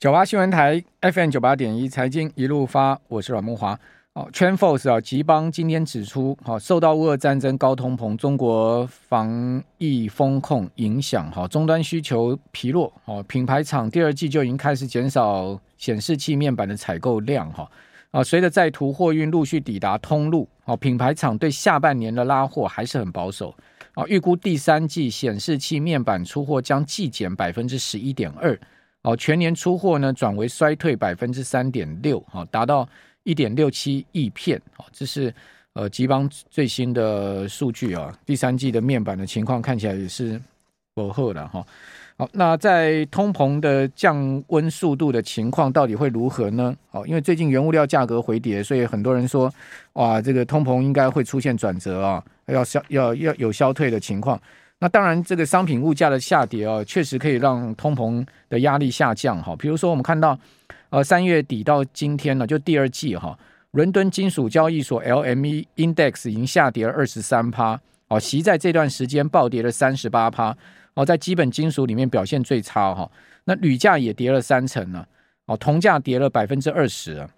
九八新闻台 FM 九八点一财经一路发，我是阮慕驊。哦 t r e n f o r c e 啊，吉邦今天指出，好，受到乌俄战争、高通膨、中国防疫风控影响，哈，终端需求疲弱，哦，品牌厂第二季就已经开始减少显示器面板的采购量，哈，啊，随着在途货运陆续抵达通路，哦，品牌厂对下半年的拉货还是很保守，啊，预估第三季显示器面板出货将季减百分之十一点二。哦，全年出货呢转为衰退百分之三点六，好，达到一点六七亿片，好，这是呃吉邦最新的数据啊。第三季的面板的情况看起来也是不好的哈。好，那在通膨的降温速度的情况到底会如何呢？好，因为最近原物料价格回跌，所以很多人说，哇，这个通膨应该会出现转折啊，要消要要有消退的情况。那当然，这个商品物价的下跌啊，确实可以让通膨的压力下降哈。比如说，我们看到，呃，三月底到今天呢，就第二季哈，伦敦金属交易所 LME Index 已经下跌了二十三趴，哦，锡在这段时间暴跌了三十八趴，哦，在基本金属里面表现最差哈。那铝价也跌了三成呢，哦，铜价跌了百分之二十啊。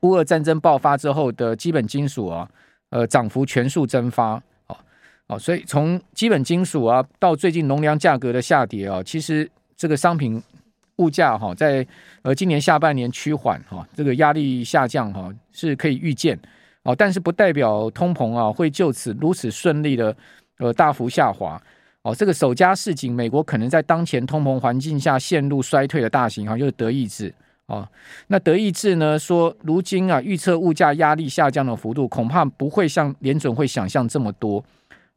乌俄战争爆发之后的基本金属啊，呃，涨幅全数蒸发。哦，所以从基本金属啊，到最近农粮价格的下跌啊，其实这个商品物价哈，在呃今年下半年趋缓哈，这个压力下降哈是可以预见哦，但是不代表通膨啊会就此如此顺利的呃大幅下滑哦。这个首家示警，美国可能在当前通膨环境下陷入衰退的大型行就是德意志哦。那德意志呢说，如今啊预测物价压力下降的幅度恐怕不会像联准会想象这么多。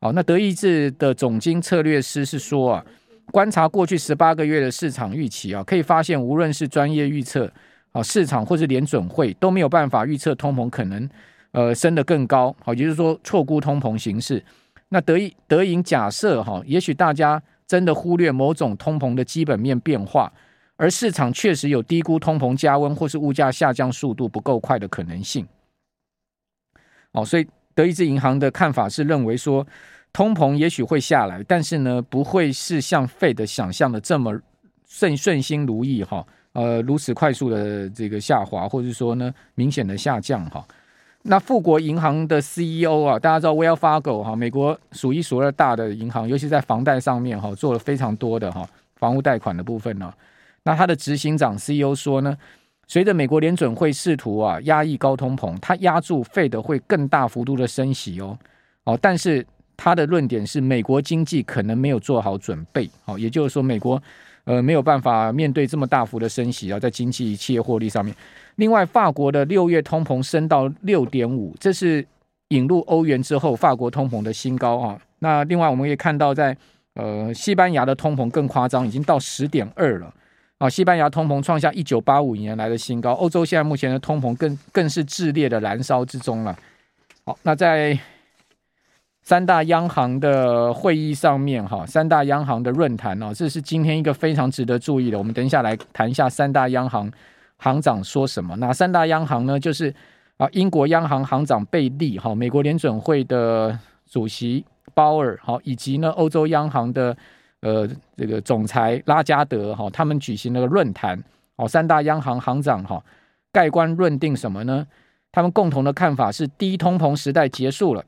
好，那德意志的总经策略师是说啊，观察过去十八个月的市场预期啊，可以发现，无论是专业预测啊，市场或是联准会都没有办法预测通膨可能呃升得更高。好，也就是说错估通膨形势。那德意德银假设哈，也许大家真的忽略某种通膨的基本面变化，而市场确实有低估通膨加温或是物价下降速度不够快的可能性。哦，所以德意志银行的看法是认为说。通膨也许会下来，但是呢，不会是像费的想象的这么顺顺心如意哈，呃，如此快速的这个下滑，或者说呢，明显的下降哈。那富国银行的 CEO 啊，大家知道 Wells Fargo 哈，美国数一数二大的银行，尤其在房贷上面哈，做了非常多的哈房屋贷款的部分呢。那他的执行长 CEO 说呢，随着美国联准会试图啊压抑高通膨，它压住费德会更大幅度的升息哦，哦，但是。他的论点是，美国经济可能没有做好准备，好，也就是说，美国呃没有办法面对这么大幅的升息啊，在经济企业获利上面。另外，法国的六月通膨升到六点五，这是引入欧元之后法国通膨的新高啊。那另外，我们也看到在呃西班牙的通膨更夸张，已经到十点二了西班牙通膨创下一九八五年来的新高，欧洲现在目前的通膨更更是炽烈的燃烧之中了。好，那在。三大央行的会议上面，哈，三大央行的论坛哦，这是今天一个非常值得注意的。我们等一下来谈一下三大央行行长说什么。哪三大央行呢？就是啊，英国央行行长贝利，哈，美国联准会的主席鲍尔，哈，以及呢，欧洲央行的呃这个总裁拉加德，哈，他们举行了个论坛。哦，三大央行行长哈，盖棺论定什么呢？他们共同的看法是，低通膨时代结束了。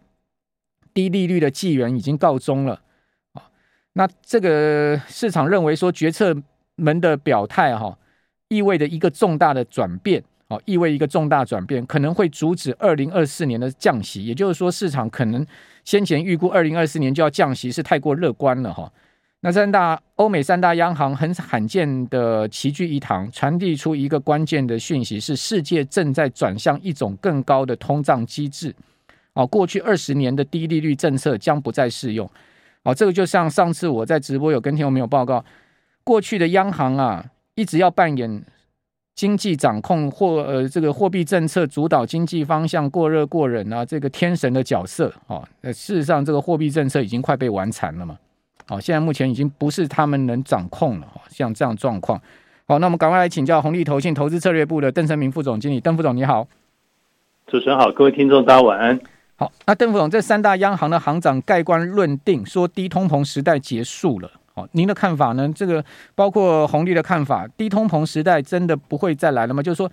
低利率的纪元已经告终了啊，那这个市场认为说，决策们的表态哈，意味着一个重大的转变啊，意味一个重大转变，可能会阻止二零二四年的降息。也就是说，市场可能先前预估二零二四年就要降息是太过乐观了哈。那三大欧美三大央行很罕见的齐聚一堂，传递出一个关键的讯息：是世界正在转向一种更高的通胀机制。哦，过去二十年的低利率政策将不再适用。哦，这个就像上次我在直播有跟听众朋友报告，过去的央行啊，一直要扮演经济掌控或呃这个货币政策主导经济方向过热过冷啊，这个天神的角色。哦，事实上这个货币政策已经快被玩残了嘛。哦，现在目前已经不是他们能掌控了。像这样状况。好，那我们赶快来请教红利投信投资策略部的邓成明副总经理，邓副总你好。主持人好，各位听众大家晚安。好，那邓副总，这三大央行的行长盖棺论定说，低通膨时代结束了。好，您的看法呢？这个包括红利的看法，低通膨时代真的不会再来了吗？就是说，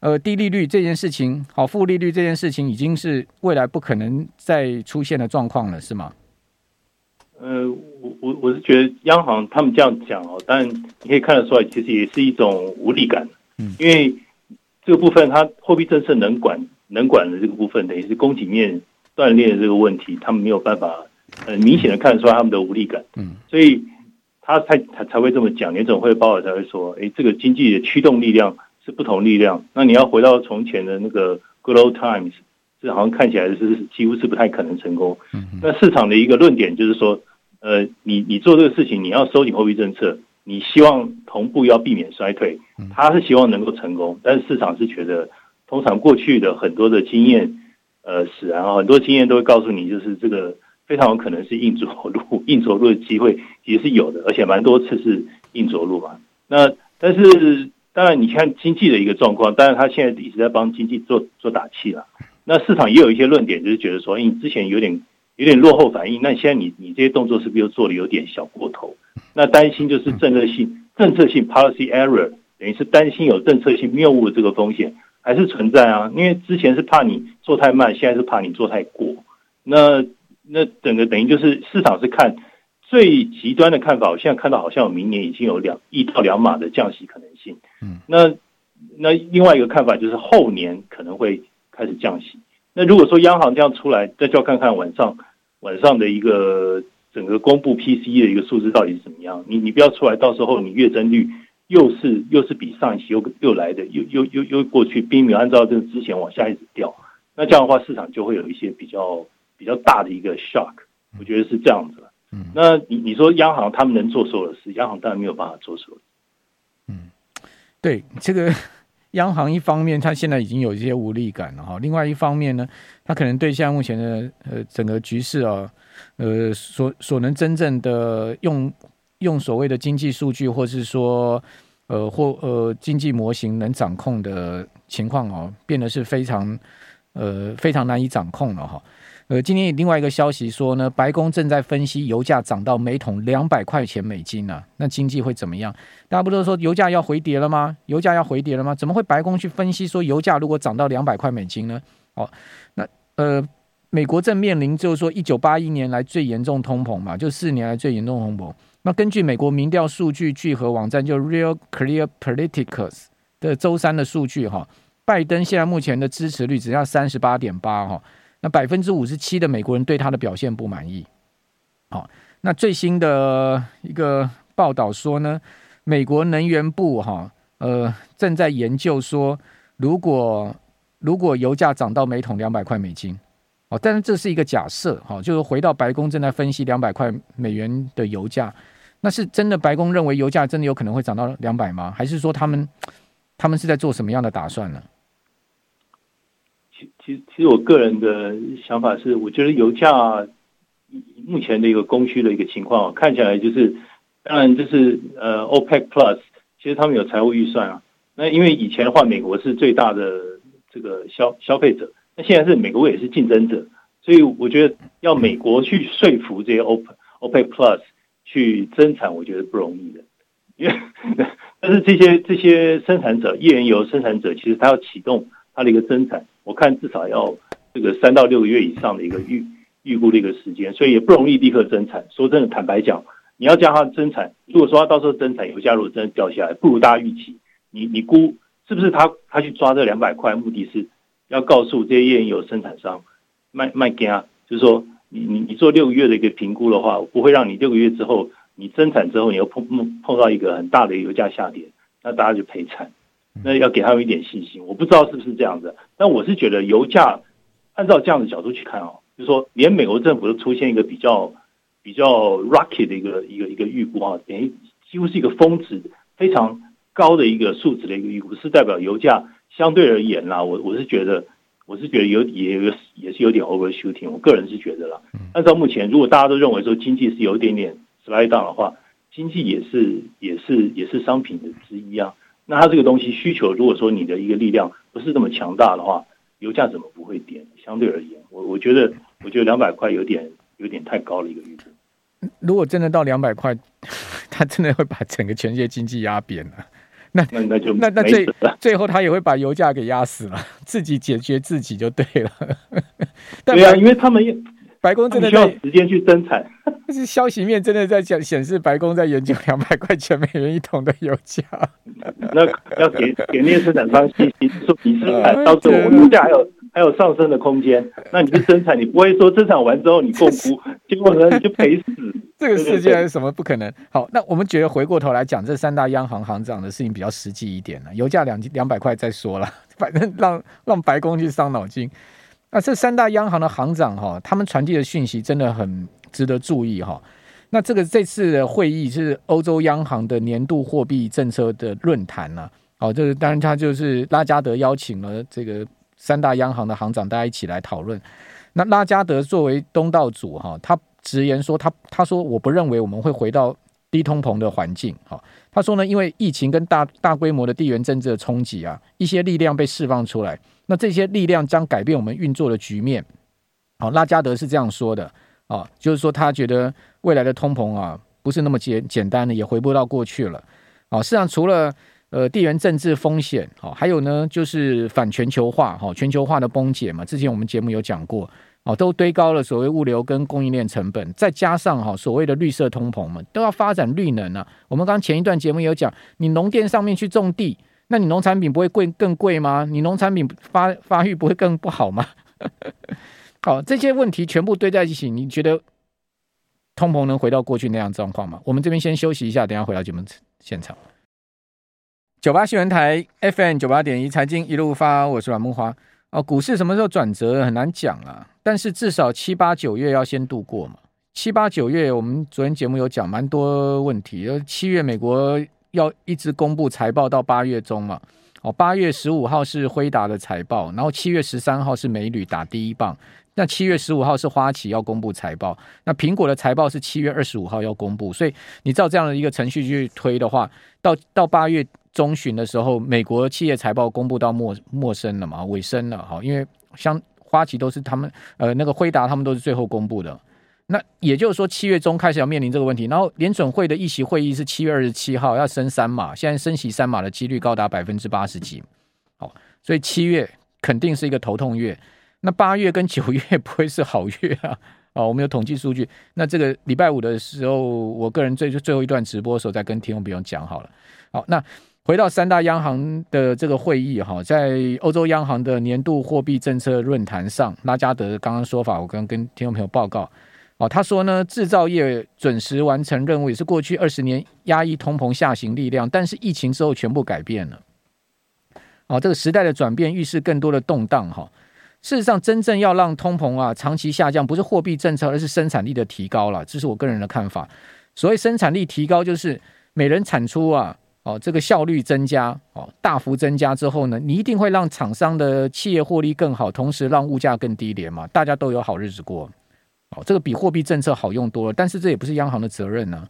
呃，低利率这件事情，好，负利率这件事情，已经是未来不可能再出现的状况了，是吗？呃，我我我是觉得央行他们这样讲哦，但你可以看得出来，其实也是一种无力感。嗯，因为这个部分，它货币政策能管能管的这个部分，等于是供给面断裂的这个问题，他们没有办法很明显的看得出来他们的无力感。嗯，所以他才才才会这么讲，联总会鲍尔才会说，哎，这个经济的驱动力量是不同力量。那你要回到从前的那个 good old times，这好像看起来是几乎是不太可能成功。嗯，那市场的一个论点就是说。呃，你你做这个事情，你要收紧货币政策，你希望同步要避免衰退，他是希望能够成功，但是市场是觉得，通常过去的很多的经验，呃，使然后很多经验都会告诉你，就是这个非常有可能是硬着陆，硬着陆的机会也是有的，而且蛮多次是硬着陆嘛。那但是当然，你看经济的一个状况，当然他现在一直在帮经济做做打气了。那市场也有一些论点，就是觉得说，因为之前有点。有点落后反应，那现在你你这些动作是不是又做的有点小过头？那担心就是政策性政策性 policy error，等于是担心有政策性谬误的这个风险还是存在啊？因为之前是怕你做太慢，现在是怕你做太过。那那整个等于就是市场是看最极端的看法，我现在看到好像明年已经有两一到两码的降息可能性。嗯，那那另外一个看法就是后年可能会开始降息。那如果说央行这样出来，那就要看看晚上。晚上的一个整个公布 PCE 的一个数字到底是怎么样？你你不要出来，到时候你月增率又是又是比上一期又又来的又又又又过去，并没有按照这个之前往下一直掉。那这样的话，市场就会有一些比较比较大的一个 shock。我觉得是这样子。嗯，那你你说央行他们能做所有的事，央行当然没有办法做所有。嗯，对这个。央行一方面，它现在已经有一些无力感了哈。另外一方面呢，它可能对现在目前的呃整个局势啊，呃所所能真正的用用所谓的经济数据，或是说呃或呃经济模型能掌控的情况哦，变得是非常呃非常难以掌控了哈。呃，今天有另外一个消息说呢，白宫正在分析油价涨到每桶两百块钱美金呢、啊，那经济会怎么样？大家不都说油价要回跌了吗？油价要回跌了吗？怎么会白宫去分析说油价如果涨到两百块美金呢？哦，那呃，美国正面临就是说一九八一年来最严重通膨嘛，就四年来最严重通膨。那根据美国民调数据聚合网站就 Real Clear Politics 的周三的数据哈，拜登现在目前的支持率只要三十八点八哈。那百分之五十七的美国人对他的表现不满意。好，那最新的一个报道说呢，美国能源部哈呃正在研究说，如果如果油价涨到每桶两百块美金，哦，但是这是一个假设哈，就是回到白宫正在分析两百块美元的油价，那是真的白宫认为油价真的有可能会涨到两百吗？还是说他们他们是在做什么样的打算呢？其实，其实我个人的想法是，我觉得油价目前的一个供需的一个情况，看起来就是，当然就是呃，OPEC Plus，其实他们有财务预算啊。那因为以前的话，美国是最大的这个消消费者，那现在是美国也是竞争者，所以我觉得要美国去说服这些 OPEC OPEC Plus 去增产，我觉得不容易的。因为 但是这些这些生产者，页岩油生产者，其实他要启动他的一个增产。我看至少要这个三到六个月以上的一个预预估的一个时间，所以也不容易立刻增产。说真的，坦白讲，你要叫他增产，如果说他到时候增产，油价如果真的掉下来，不如大家预期，你你估是不是他他去抓这两百块，目的是要告诉这些页岩油生产商卖卖给他，就是说你你你做六个月的一个评估的话，不会让你六个月之后你增产之后，你又碰碰碰到一个很大的油价下跌，那大家就赔惨。那要给他们一点信心，我不知道是不是这样子，但我是觉得油价按照这样的角度去看哦，就是说连美国政府都出现一个比较比较 rocky 的一个一个一个预估啊，等于几乎是一个峰值非常高的一个数值的一个预估，是代表油价相对而言啦，我我是觉得我是觉得有也有也是有点 overshooting，我个人是觉得啦，按照目前如果大家都认为说经济是有一点点 slide down 的话，经济也是也是也是商品的之一啊。那它这个东西需求，如果说你的一个力量不是这么强大的话，油价怎么不会跌？相对而言，我我觉得，我觉得两百块有点有点太高了一个预测。如果真的到两百块，它真的会把整个全世界经济压扁了。那那那就那那最最后他也会把油价给压死了，自己解决自己就对了。对啊，因为他们白宫真的需要时间去生产。但是消息面真的在讲显示，白宫在研究 两百块钱美元一桶的油价。那要给给那些生产商信息，说你生产到时候油价还有还有上升的空间。那你是生产，你不会说生产完之后你摃龟，结果呢你就赔死。这个世界还是什么不可能？好，那我们觉得回过头来讲，这三大央行行长的事情比较实际一点了。油价两两百块再说了，反正让让白宫去伤脑筋。那这三大央行的行长哈，他们传递的讯息真的很值得注意哈。那这个这次的会议是欧洲央行的年度货币政策的论坛呐。好，这个当然他就是拉加德邀请了这个三大央行的行长，大家一起来讨论。那拉加德作为东道主哈，他。直言说他他说我不认为我们会回到低通膨的环境。哈，他说呢，因为疫情跟大大规模的地缘政治的冲击啊，一些力量被释放出来，那这些力量将改变我们运作的局面。好，拉加德是这样说的啊，就是说他觉得未来的通膨啊不是那么简简单的，也回不到过去了。啊，实际上除了呃地缘政治风险，好，还有呢就是反全球化，哈，全球化的崩解嘛，之前我们节目有讲过。哦，都堆高了所谓物流跟供应链成本，再加上哈所谓的绿色通膨嘛，都要发展绿能啊。我们刚前一段节目有讲，你农电上面去种地，那你农产品不会贵更贵吗？你农产品发发育不会更不好吗？好，这些问题全部堆在一起，你觉得通膨能回到过去那样状况吗？我们这边先休息一下，等下回到节目现场。九八新闻台 FM 九八点一财经一路发，我是阮木花。哦，股市什么时候转折很难讲啊，但是至少七八九月要先度过嘛。七八九月，我们昨天节目有讲蛮多问题。七月美国要一直公布财报到八月中嘛。哦，八月十五号是辉达的财报，然后七月十三号是美铝打第一棒。那七月十五号是花旗要公布财报，那苹果的财报是七月二十五号要公布。所以你照这样的一个程序去推的话，到到八月。中旬的时候，美国企业财报公布到陌陌生了嘛，尾声了哈，因为像花旗都是他们呃那个辉达他们都是最后公布的，那也就是说七月中开始要面临这个问题，然后联准会的议席会议是七月二十七号要升三码，现在升息三码的几率高达百分之八十几，好，所以七月肯定是一个头痛月，那八月跟九月 不会是好月啊，哦，我们有统计数据，那这个礼拜五的时候，我个人最最后一段直播的时候再跟听众朋友讲好了，好，那。回到三大央行的这个会议哈，在欧洲央行的年度货币政策论坛上，拉加德刚刚说法，我刚刚跟听众朋友报告，哦，他说呢，制造业准时完成任务也是过去二十年压抑通膨下行力量，但是疫情之后全部改变了，哦，这个时代的转变预示更多的动荡哈。事实上，真正要让通膨啊长期下降，不是货币政策，而是生产力的提高了，这是我个人的看法。所谓生产力提高，就是每人产出啊。哦，这个效率增加，哦，大幅增加之后呢，你一定会让厂商的企业获利更好，同时让物价更低廉嘛，大家都有好日子过。哦，这个比货币政策好用多了，但是这也不是央行的责任呢。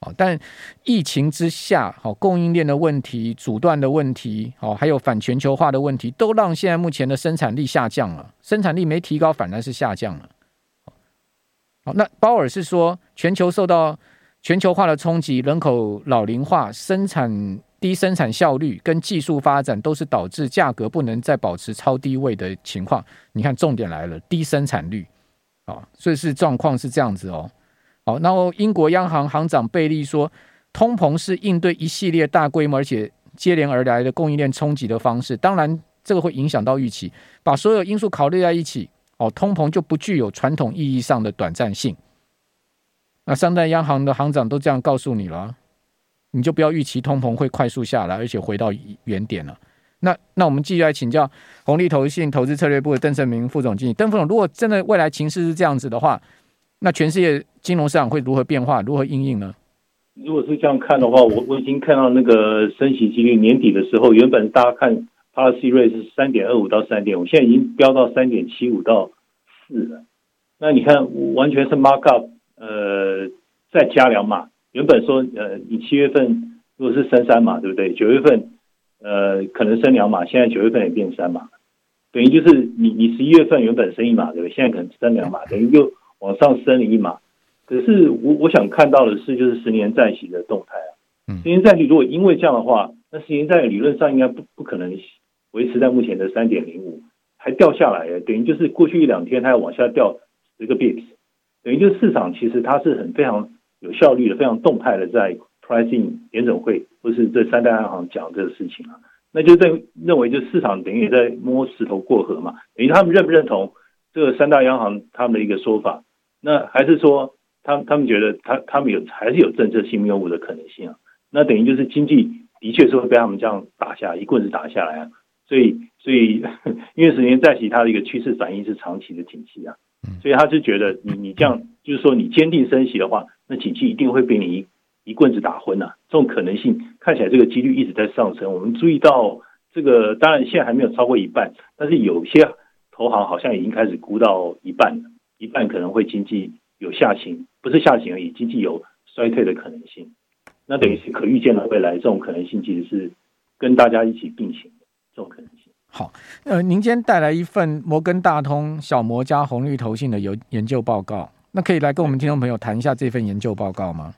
哦，但疫情之下，哦，供应链的问题、阻断的问题，哦，还有反全球化的问题，都让现在目前的生产力下降了，生产力没提高，反而是下降了。好，那鲍尔是说全球受到。全球化的冲击、人口老龄化、生产低生产效率跟技术发展，都是导致价格不能再保持超低位的情况。你看，重点来了，低生产率啊，所以是状况是这样子哦。好，然后英国央行行长贝利说，通膨是应对一系列大规模而且接连而来的供应链冲击的方式。当然，这个会影响到预期，把所有因素考虑在一起，哦，通膨就不具有传统意义上的短暂性。那三大央行的行长都这样告诉你了，你就不要预期通膨会快速下来，而且回到原点了。那那我们继续来请教红利投信投资策略部的邓胜明副总经理。邓副总，如果真的未来情势是这样子的话，那全世界金融市场会如何变化，如何应应呢？如果是这样看的话，我我已经看到那个升息几率年底的时候，原本大家看 policy rate 是三点二五到三点五，现在已经飙到三点七五到四了。那你看，完全是 mark up。呃，再加两码，原本说，呃，你七月份如果是升三码，对不对？九月份，呃，可能升两码，现在九月份也变三码，等于就是你你十一月份原本升一码，对不对？现在可能升两码，等于又往上升了一码。可是我我想看到的是，就是十年债息的动态啊。嗯，十年债息如果因为这样的话，那十年债理论上应该不不可能维持在目前的三点零五，还掉下来，等于就是过去一两天它要往下掉十个 bps，等于就是市场其实它是很非常有效率的、非常动态的在 pricing 联准会或是这三大央行讲这个事情啊。那就认认为就市场等于在摸石头过河嘛，等于他们认不认同这个三大央行他们的一个说法？那还是说？他他们觉得他他们有还是有政策性谬误的可能性啊，那等于就是经济的确是会被他们这样打下一棍子打下来啊，所以所以 因为十年债息它的一个趋势反应是长期的景气啊，所以他就觉得你你这样就是说你坚定升息的话，那景气一定会被你一一棍子打昏啊，这种可能性看起来这个几率一直在上升。我们注意到这个当然现在还没有超过一半，但是有些投行好像已经开始估到一半了，一半可能会经济有下行。不是下行而已，经济有衰退的可能性，那等于是可预见的未来，这种可能性其实是跟大家一起并行的这种可能性。好，呃，您今天带来一份摩根大通小摩加红绿投信的有研究报告，那可以来跟我们听众朋友谈一下这份研究报告吗？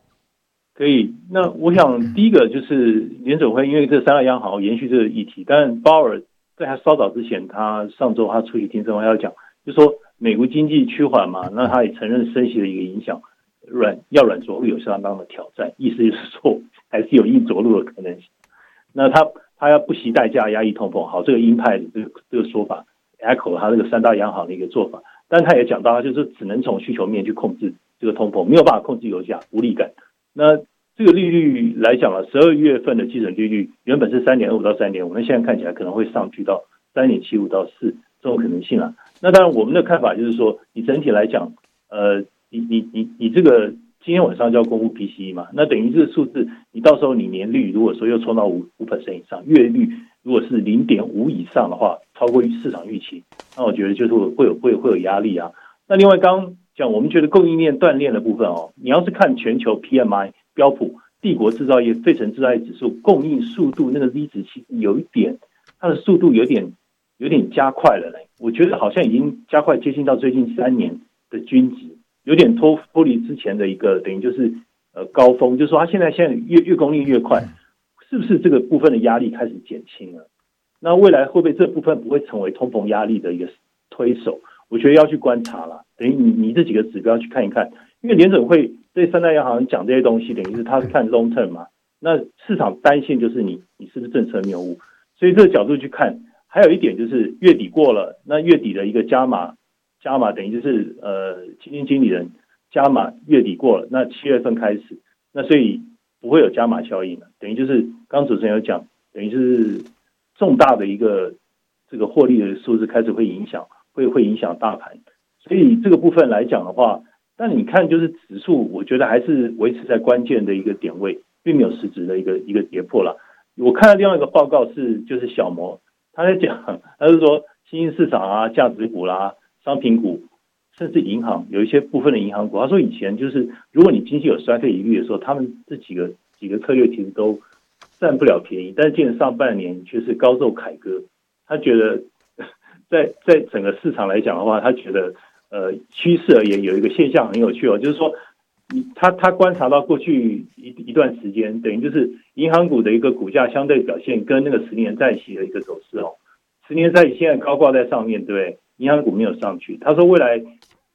可以。那我想第一个就是联准会，因为这三大央行延续这个议题，但鲍尔在他稍早之前，他上周他出席听证会要讲，就说美国经济趋缓嘛，那他也承认升息的一个影响。软要软着陆有相当的挑战，意思就是说还是有硬着陆的可能性。那他他要不惜代价压抑通膨，好，这个鹰派的这个这个说法，echo 他这个三大央行的一个做法。但他也讲到，就是只能从需求面去控制这个通膨，没有办法控制油价，无力感。那这个利率来讲啊，十二月份的基准利率原本是三点二五到三点五，那现在看起来可能会上去到三点七五到四这种可能性啊。那当然我们的看法就是说，你整体来讲，呃。你你你你这个今天晚上就要公布 PCE 嘛？那等于这个数字，你到时候你年率如果说又冲到五五百分以上，月率如果是零点五以上的话，超过市场预期，那我觉得就是会有会有会有压力啊。那另外刚像，我们觉得供应链断裂的部分哦，你要是看全球 PMI 标普帝国制造业费城制造业指数供应速度那个 Z 值其实有一点，它的速度有点有点加快了嘞。我觉得好像已经加快接近到最近三年的均值。有点脱脱离之前的一个等于就是呃高峰，就是说它现在现在越越供应越快，是不是这个部分的压力开始减轻了？那未来会不会这部分不会成为通膨压力的一个推手？我觉得要去观察了。等于你你这几个指标去看一看，因为联准会对三大央行讲这些东西，等于是他是看 long term 嘛。那市场担心就是你你是不是政策谬误？所以这个角度去看，还有一点就是月底过了，那月底的一个加码。加码等于就是呃，基金经理人加码月底过了，那七月份开始，那所以不会有加码效应了。等于就是刚主持人有讲，等于是重大的一个这个获利的数字开始会影响，会会影响大盘。所以这个部分来讲的话，但你看就是指数，我觉得还是维持在关键的一个点位，并没有实质的一个一个跌破了。我看到另外一个报告是，就是小摩他在讲，他是说新兴市场啊，价值股啦、商品股，甚至银行有一些部分的银行股，他说以前就是如果你经济有衰退疑虑的时候，他们这几个几个策略其实都占不了便宜。但是今年上半年却是高奏凯歌，他觉得 在在整个市场来讲的话，他觉得呃趋势而言有一个现象很有趣哦，就是说他他观察到过去一一段时间，等于就是银行股的一个股价相对表现跟那个十年债息的一个走势哦，十年债息现在高挂在上面，对？银行股没有上去，他说未来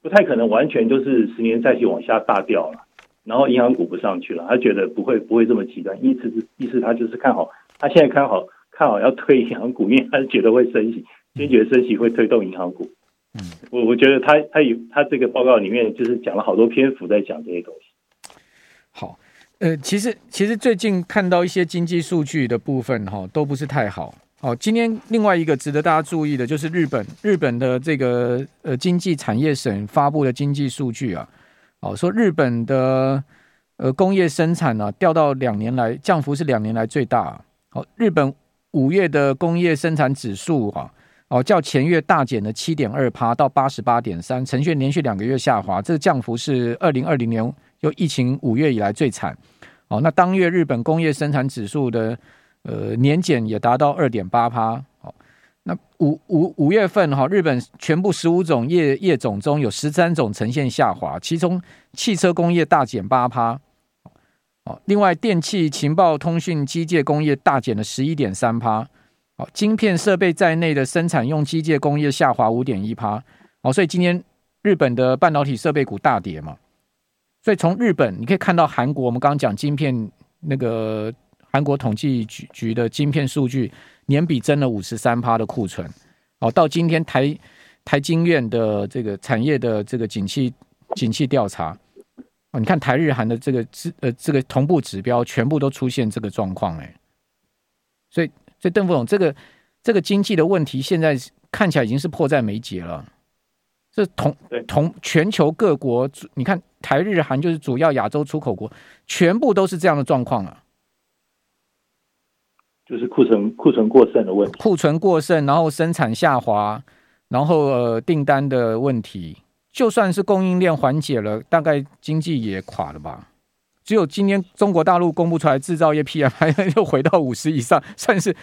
不太可能完全就是十年债息往下大掉了，然后银行股不上去了，他觉得不会不会这么极端，意思是意思他就是看好，他现在看好看好要推银行股，因为他觉得会升息，坚决升息会推动银行股。嗯，我我觉得他他有他这个报告里面就是讲了好多篇幅在讲这些东西。好，呃，其实其实最近看到一些经济数据的部分哈，都不是太好。哦，今天另外一个值得大家注意的就是日本，日本的这个呃经济产业省发布的经济数据啊，哦，说日本的呃工业生产呢、啊、掉到两年来降幅是两年来最大。哦，日本五月的工业生产指数啊，哦较前月大减了七点二趴到八十八点三，呈现连续两个月下滑，这个降幅是二零二零年由疫情五月以来最惨。哦，那当月日本工业生产指数的。呃，年减也达到二点八趴，哦，那五五五月份哈，日本全部十五种业业种中有十三种呈现下滑，其中汽车工业大减八趴，哦，另外电气、情报、通讯、机械工业大减了十一点三趴，好，晶片设备在内的生产用机械工业下滑五点一趴，哦，所以今天日本的半导体设备股大跌嘛，所以从日本你可以看到韩国，我们刚刚讲晶片那个韩国统计局局的晶片数据。年比增了五十三趴的库存，哦，到今天台台经院的这个产业的这个景气景气调查，哦，你看台日韩的这个指呃这个同步指标全部都出现这个状况，哎，所以所以邓副总，这个这个经济的问题现在看起来已经是迫在眉睫了。这同同全球各国，你看台日韩就是主要亚洲出口国，全部都是这样的状况啊。就是库存库存过剩的问题，库存过剩，然后生产下滑，然后呃订单的问题，就算是供应链缓解了，大概经济也垮了吧？只有今天中国大陆公布出来制造业 PMI 又回到五十以上，算是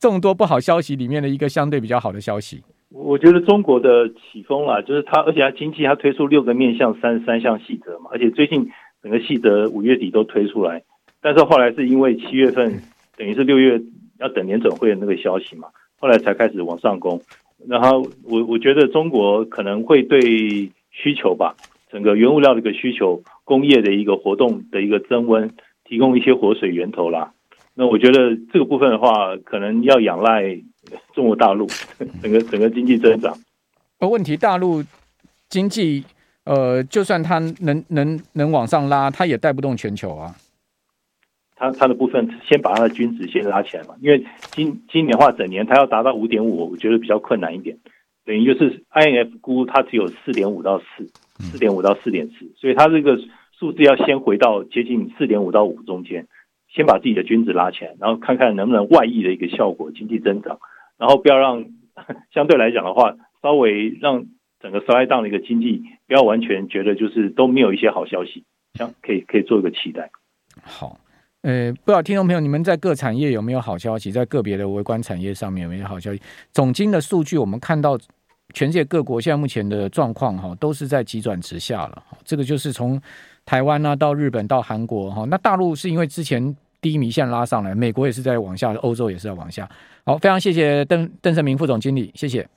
众多不好消息里面的一个相对比较好的消息。我觉得中国的起风了，就是它，而且它经济它推出六个面向三三项细则嘛，而且最近整个细则五月底都推出来，但是后来是因为七月份。等于是六月要等年准会的那个消息嘛，后来才开始往上攻。然后我我觉得中国可能会对需求吧，整个原物料的一个需求、工业的一个活动的一个增温，提供一些活水源头啦。那我觉得这个部分的话，可能要仰赖中国大陆 整个整个经济增长。而问题，大陆经济呃，就算它能能能往上拉，它也带不动全球啊。它它的部分先把它的均值先拉起来嘛，因为今今年的话整年它要达到五点五，我觉得比较困难一点，等于就是 INF 估它只有四点五到四，四点五到四点四，所以它这个数字要先回到接近四点五到五中间，先把自己的均值拉起来，然后看看能不能外溢的一个效果，经济增长，然后不要让相对来讲的话，稍微让整个 slide down 的一个经济不要完全觉得就是都没有一些好消息，像可以可以做一个期待。好。呃，不知道听众朋友，你们在各产业有没有好消息？在个别的微观产业上面有没有好消息？总经的数据，我们看到全世界各国现在目前的状况哈，都是在急转直下了。这个就是从台湾啊到日本到韩国哈，那大陆是因为之前低迷线拉上来，美国也是在往下，欧洲也是在往下。好，非常谢谢邓邓胜明副总经理，谢谢。